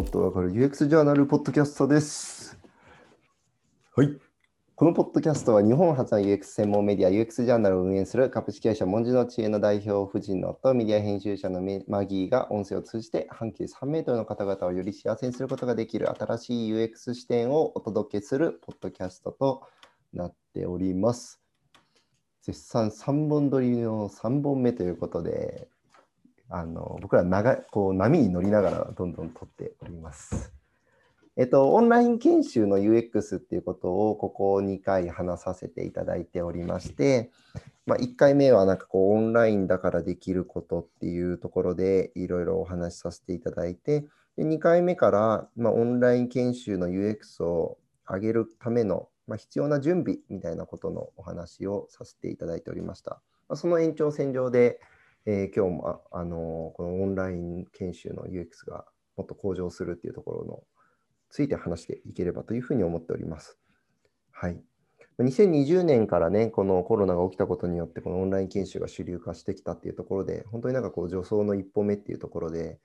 もっとわかる UX ジャーナルポッドキャストです。はい。このポッドキャストは日本初の UX 専門メディア UX ジャーナルを運営する株式会社文字の知恵の代表夫人のとメディア編集者のメマギーが音声を通じて半径3メートルの方々をより幸せにすることができる新しい UX 視点をお届けするポッドキャストとなっております。絶賛3本撮りの3本目ということで、あの僕ら長こう波に乗りながらどんどん撮っております。えっと、オンライン研修の UX っていうことをここ2回話させていただいておりまして、まあ、1回目はなんかこうオンラインだからできることっていうところでいろいろお話しさせていただいて、で2回目から、まあ、オンライン研修の UX を上げるための、まあ、必要な準備みたいなことのお話をさせていただいておりました。まあ、その延長線上で、えー今日もああのこのオンライン研修の UX がもっと向上するっていうところのついて話していければというふうに思っております。はい。2020年からね、このコロナが起きたことによって、このオンライン研修が主流化してきたっていうところで、本当になんかこう、助走の一歩目っていうところで、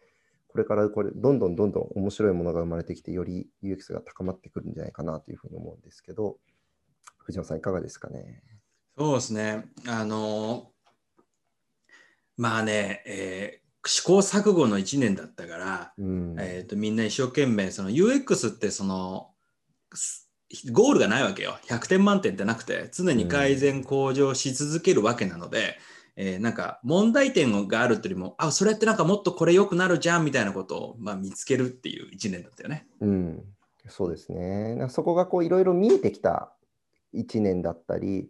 これからこれ、どんどんどんどん面白いものが生まれてきて、より UX が高まってくるんじゃないかなというふうに思うんですけど、藤野さん、いかがですかね？そうですね。あのまあね、えー試行錯誤の1年だったから、うん。えー、とみんな一生懸命その UX ってそのすゴールがないわけよ100点満点ってなくて常に改善向上し続けるわけなので、えーなんか問題点があるっていうよりもあそれってなんかもっとこれ良くなるじゃんみたいなことを、まあ、見つけるっていう1年だったよね。うん、そうですね。そこがこういろいろ見えてきた1年だったり、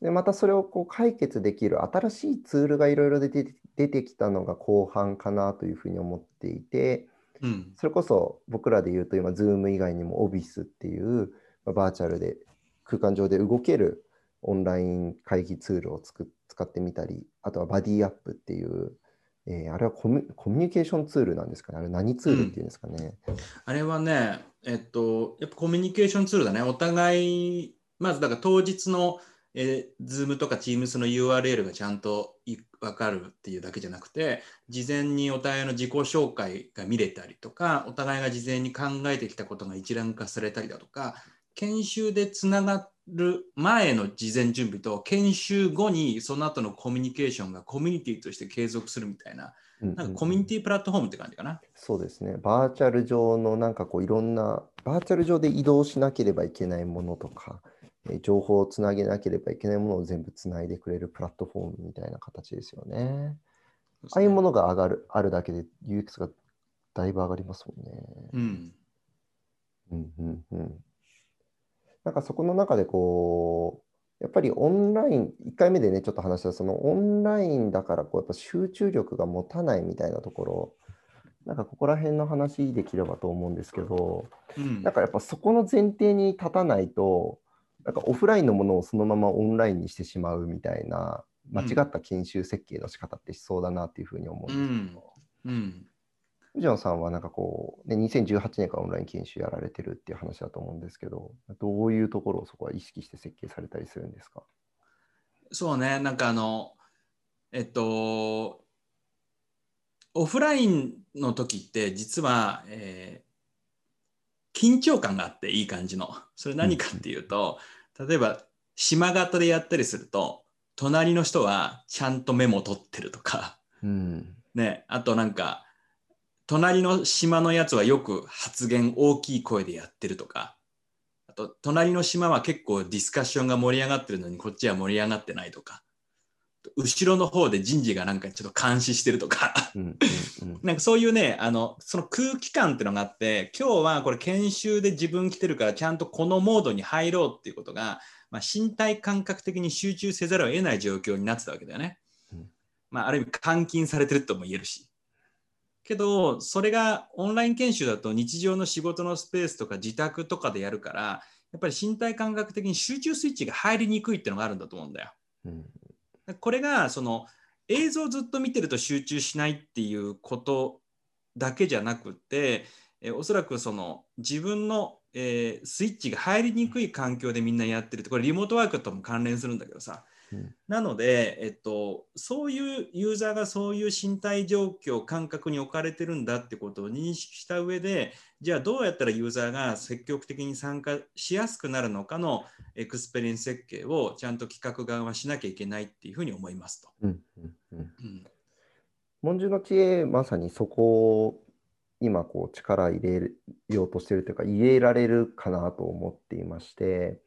でまたそれをこう解決できる新しいツールがいろいろ出て出てきたのが後半かなというふうに思っていて、うんそれこそ僕らで言うと今、Zoom 以外にも Obis っていうまあバーチャルで空間上で動けるオンライン会議ツールをつく使ってみたり、あとはバディアップっていう、えーあれはコミュコミュニケーションツールなんですかね。あれ何ツールっていうんですかね。あれはね、えっと、やっぱコミュニケーションツールだね。お互い、まずだから当日の、えー、Zoom とか Teams の URL がちゃんとい分かるっていうだけじゃなくて、事前にお互いの自己紹介が見れたりとか、お互いが事前に考えてきたことが一覧化されたりだとか、研修でつながる前の事前準備と研修後にその後のコミュニケーションがコミュニティとして継続するみたいな、うんうんなんかコミュニティプラットフォームって感じかな？そうですね。バーチャル上のなんかこういろんな、バーチャル上で移動しなければいけないものとか、えー情報をつなげなければいけないものを全部つないでくれるプラットフォームみたいな形ですよね。ああいうものが上がる、あるだけで UX がだいぶ上がりますもんね。うん。うんうんうん。なんかそこの中でこう、やっぱりオンライン、1回目でね、ちょっと話したそのオンラインだからこう、やっぱ集中力が持たないみたいなところ、なんかここら辺の話できればと思うんですけど、うんなんかやっぱそこの前提に立たないと、なんかオフラインのものをそのままオンラインにしてしまうみたいな、間違った研修設計の仕方ってしそうだなっていうふうに思うんですけど、うん。藤野さんはなんかこう、ね、2018年からオンライン研修やられてるっていう話だと思うんですけど、どういうところをそこは意識して設計されたりするんですか？そうね、なんかあの、えっと、オフラインの時って実は、えー緊張感があっていい感じの。それ何かっていうと、例えば島型でやったりすると、隣の人はちゃんとメモ取ってるとか、うん。ね、あとなんか、隣の島のやつはよく発言大きい声でやってるとか、あと隣の島は結構ディスカッションが盛り上がってるのにこっちは盛り上がってないとか、後ろの方で人事がなんかちょっと監視してるとか、なんかそういうね、あの、その空気感っていうのがあって、今日はこれ研修で自分来てるからちゃんとこのモードに入ろうっていうことが、まあ、身体感覚的に集中せざるを得ない状況になってたわけだよね。うんまあ、ある意味監禁されてるとも言えるし。けど、それがオンライン研修だと日常の仕事のスペースとか自宅とかでやるから、やっぱり身体感覚的に集中スイッチが入りにくいっていうのがあるんだと思うんだよ。うんこれがその映像をずっと見てると集中しないっていうことだけじゃなくて、えおそらくその自分の、えースイッチが入りにくい環境でみんなやってるってこれリモートワークとも関連するんだけどさ、なので、えっと、そういうユーザーがそういう身体状況、感覚に置かれてるんだってことを認識した上で、じゃあどうやったらユーザーが積極的に参加しやすくなるのかのexperience 設計をちゃんと企画側はしなきゃいけないっていうふうに思いますと。うん。うん。文殊の知恵、まさにそこを今こう力入れようとしてるというか、入れられるかなと思っていまして、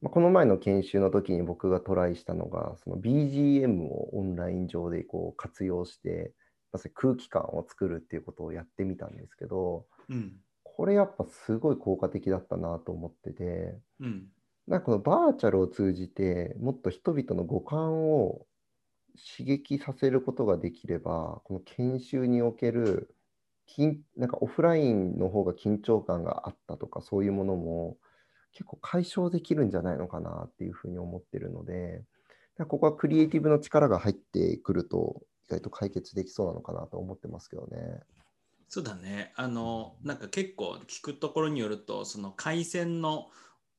まあこの前の研修の時に僕がトライしたのが、その BGM をオンライン上でこう活用して、まさに空気感を作るっていうことをやってみたんですけど、うん。これやっぱすごい効果的だったなと思ってて、うん。なんかこのバーチャルを通じてもっと人々の五感を刺激させることができれば、この研修における緊なんかオフラインの方が緊張感があったとかそういうものも結構解消できるんじゃないのかなっていうふうに思ってるので、ここはクリエイティブの力が入ってくると意外と解決できそうなのかなと思ってますけどね。そうだね。あの、なんか結構聞くところによると、その回線の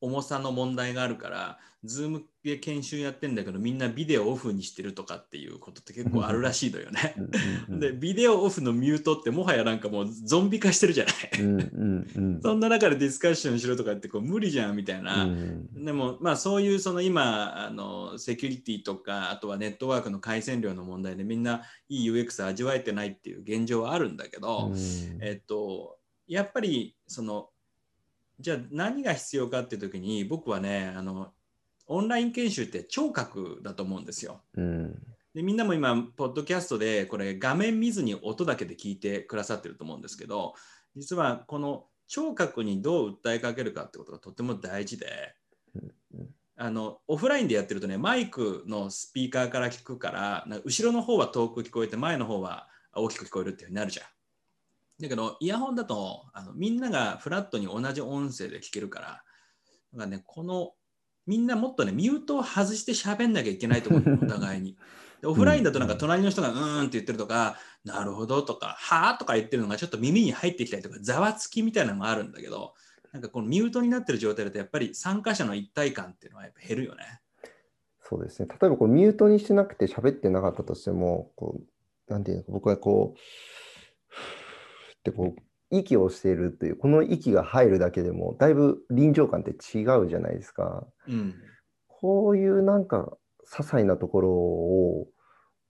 重さの問題があるから、ズームで研修やってんだけど、みんなビデオオフにしてるとかっていうことって結構あるらしいのよね。で、ビデオオフのミュートってもはやなんかもうゾンビ化してるじゃない？そんな中でディスカッションしろとかってこう無理じゃんみたいな。うんでもまあそういうその今あのセキュリティとかあとはネットワークの回線量の問題でみんないい UX 味わえてないっていう現状はあるんだけど、うん。えっとやっぱりそのじゃあ何が必要かっていう時に僕はねあのオンライン研修って聴覚だと思うんですよ。うんでみんなも今ポッドキャストでこれ画面見ずに音だけで聞いてくださってると思うんですけど実はこの聴覚にどう訴えかけるかってことがとても大事でうんうんあのオフラインでやってるとねマイクのスピーカーから聞くからな後ろの方は遠く聞こえて前の方は大きく聞こえるっていうふうになるじゃん。だけどイヤホンだとあのみんながフラットに同じ音声で聞けるからだからねこのみんなもっとねミュートを外して喋んなきゃいけないと思うの お互いに。でオフラインだとなんか隣の人がうーんって言ってるとか、なるほどとか、はあとか言ってるのがちょっと耳に入ってきたりとか、ざわつきみたいなのもあるんだけど、なんかこのミュートになってる状態だとやっぱり参加者の一体感っていうのはやっぱ減るよね。そうですね。例えばこうミュートにしてなくて喋ってなかったとしても、こう、なんていうのか、僕はこう、ってこう、息をしているという、この息が入るだけでも、だいぶ臨場感って違うじゃないですか。うん。こういうなんか、些細なところを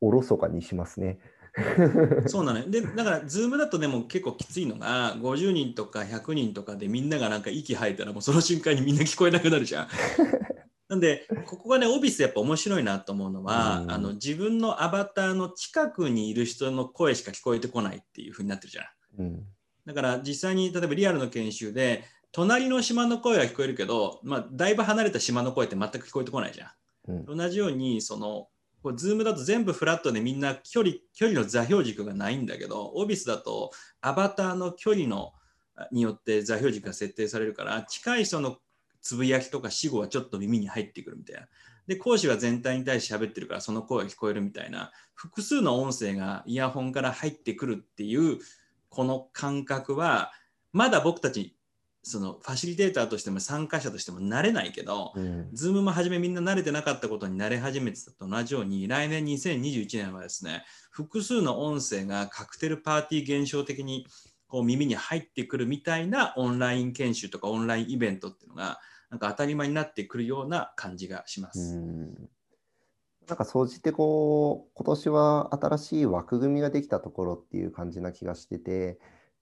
おろそかにしますね。そうなのよ。で、だから、ズームだとでも結構きついのが、50人とか100人とかでみんながなんか息吐いたら、もうその瞬間にみんな聞こえなくなるじゃん。なんで、ここがね、オフィスやっぱ面白いなと思うのは、うんあの自分のアバターの近くにいる人の声しか聞こえてこないっていう風になってるじゃん。うん。だから実際に例えばリアルの研修で、隣の島の声は聞こえるけど、まあ、だいぶ離れた島の声って全く聞こえてこないじゃん。うん同じようにそのこうズームだと全部フラットでみんな距離距離の座標軸がないんだけどオフィスだとアバターの距離のあによって座標軸が設定されるから近い人のつぶやきとか死後はちょっと耳に入ってくるみたいな。で講師は全体に対して喋ってるからその声が聞こえるみたいな複数の音声がイヤホンから入ってくるっていうこの感覚はまだ僕たちそのファシリテーターとしても参加者としても慣れないけど、うん。ズームも初めみんな慣れてなかったことに慣れ始めてたと同じように、来年2021年はですね、複数の音声がカクテルパーティー現象的にこう耳に入ってくるみたいなオンライン研修とかオンラインイベントっていうのが、なんか当たり前になってくるような感じがしまうす。んなんか総じてこう今年は新しい枠組みができたところっていう感じな気がしてて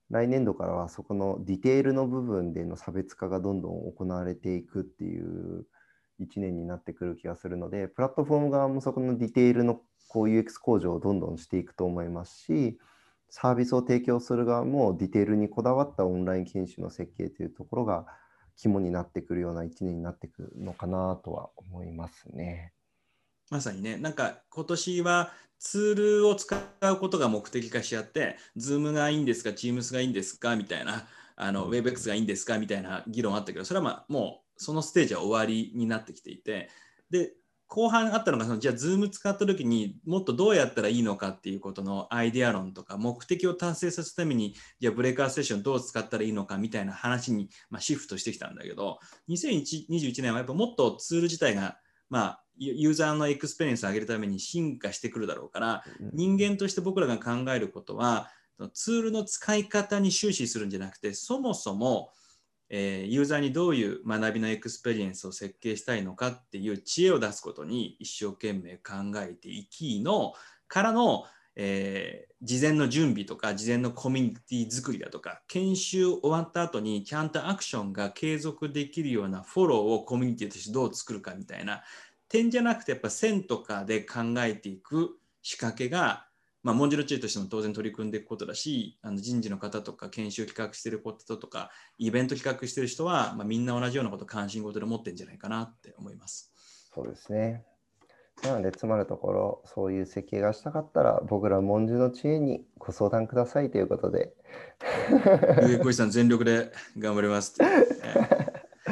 来年度からはそこのディテールの部分での差別化がどんどん行われていくっていう1年になってくる気がするのでプラットフォーム側もそこのディテールのこう UX 向上をどんどんしていくと思いますしサービスを提供する側もディテールにこだわったオンライン研修の設計というところが肝になってくるような1年になってくるのかなとは思いますね。まさにね、なんか今年はツールを使うことが目的化しちゃって、Zoom がいいんですか、Teams がいいんですかみたいな、あの WebEx がいいんですかみたいな議論あったけど、それはまあもうそのステージは終わりになってきていて、で、後半あったのがその、じゃあ Zoom 使った時にもっとどうやったらいいのかっていうことのアイデア論とか、目的を達成させるために、じゃあブレーカーセッションどう使ったらいいのかみたいな話に、まあ、シフトしてきたんだけど、2021年はやっぱもっとツール自体がまあ、ユーザーの experience を上げるために進化してくるだろうから、人間として僕らが考えることは、ツールの使い方に終始するんじゃなくて、そもそも、えー、ユーザーにどういう学びの experience を設計したいのかっていう知恵を出すことに一生懸命考えていきのからの、えー、事前の準備とか事前のコミュニティ作りだとか研修終わった後にちゃんとアクションが継続できるようなフォローをコミュニティとしてどう作るかみたいな点じゃなくてやっぱ線とかで考えていく仕掛けがまあ、文字の知恵としても当然取り組んでいくことだし、あの人事の方とか研修企画してることとか、イベント企画してる人は、まあ、みんな同じようなこと関心事で持ってるんじゃないかなって思います。そうですね。なので、つまるところ、そういう設計がしたかったら、僕ら文字の知恵にご相談くださいということで。上小石さん、全力で頑張りますって。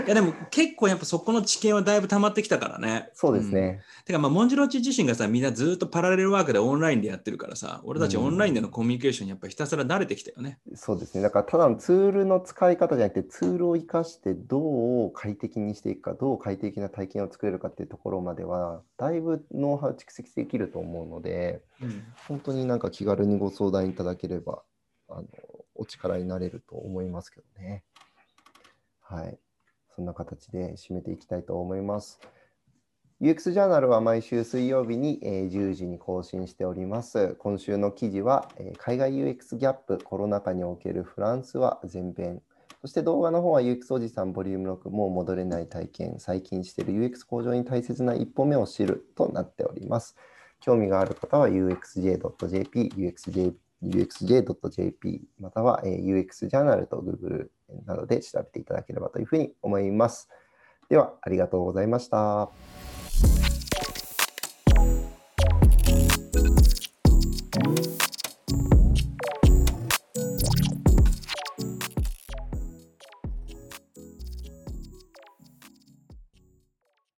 いやでも結構やっぱそこの知見はだいぶ溜まってきたからね。そうですね。うん、てかまあ、モンジロチ自身がさ、みんなずっとパラレルワークでオンラインでやってるからさ、俺たちオンラインでのコミュニケーションにやっぱひたすら慣れてきたよね。そうですね。だからただのツールの使い方じゃなくて、ツールを生かしてどう快適にしていくか、どう快適な体験を作れるかっていうところまでは、だいぶノウハウ蓄積できると思うので、うん、本当になんか気軽にご相談いただければ、あのお力になれると思いますけどね。はい。そんな形で締めていきたいと思います。UX ジャーナルは毎週水曜日に10時に更新しております。今週の記事は海外 UX ギャップ、コロナ禍におけるフランスは前編。そして動画の方は UX おじさんボリューム6もう戻れない体験、最近している UX 向上に大切な一歩目を知るとなっております。興味がある方は uxj.jp、uxjp uxj.jp または UX ジャーナルと Google などで調べていただければというふうに思います。では、ありがとうございました。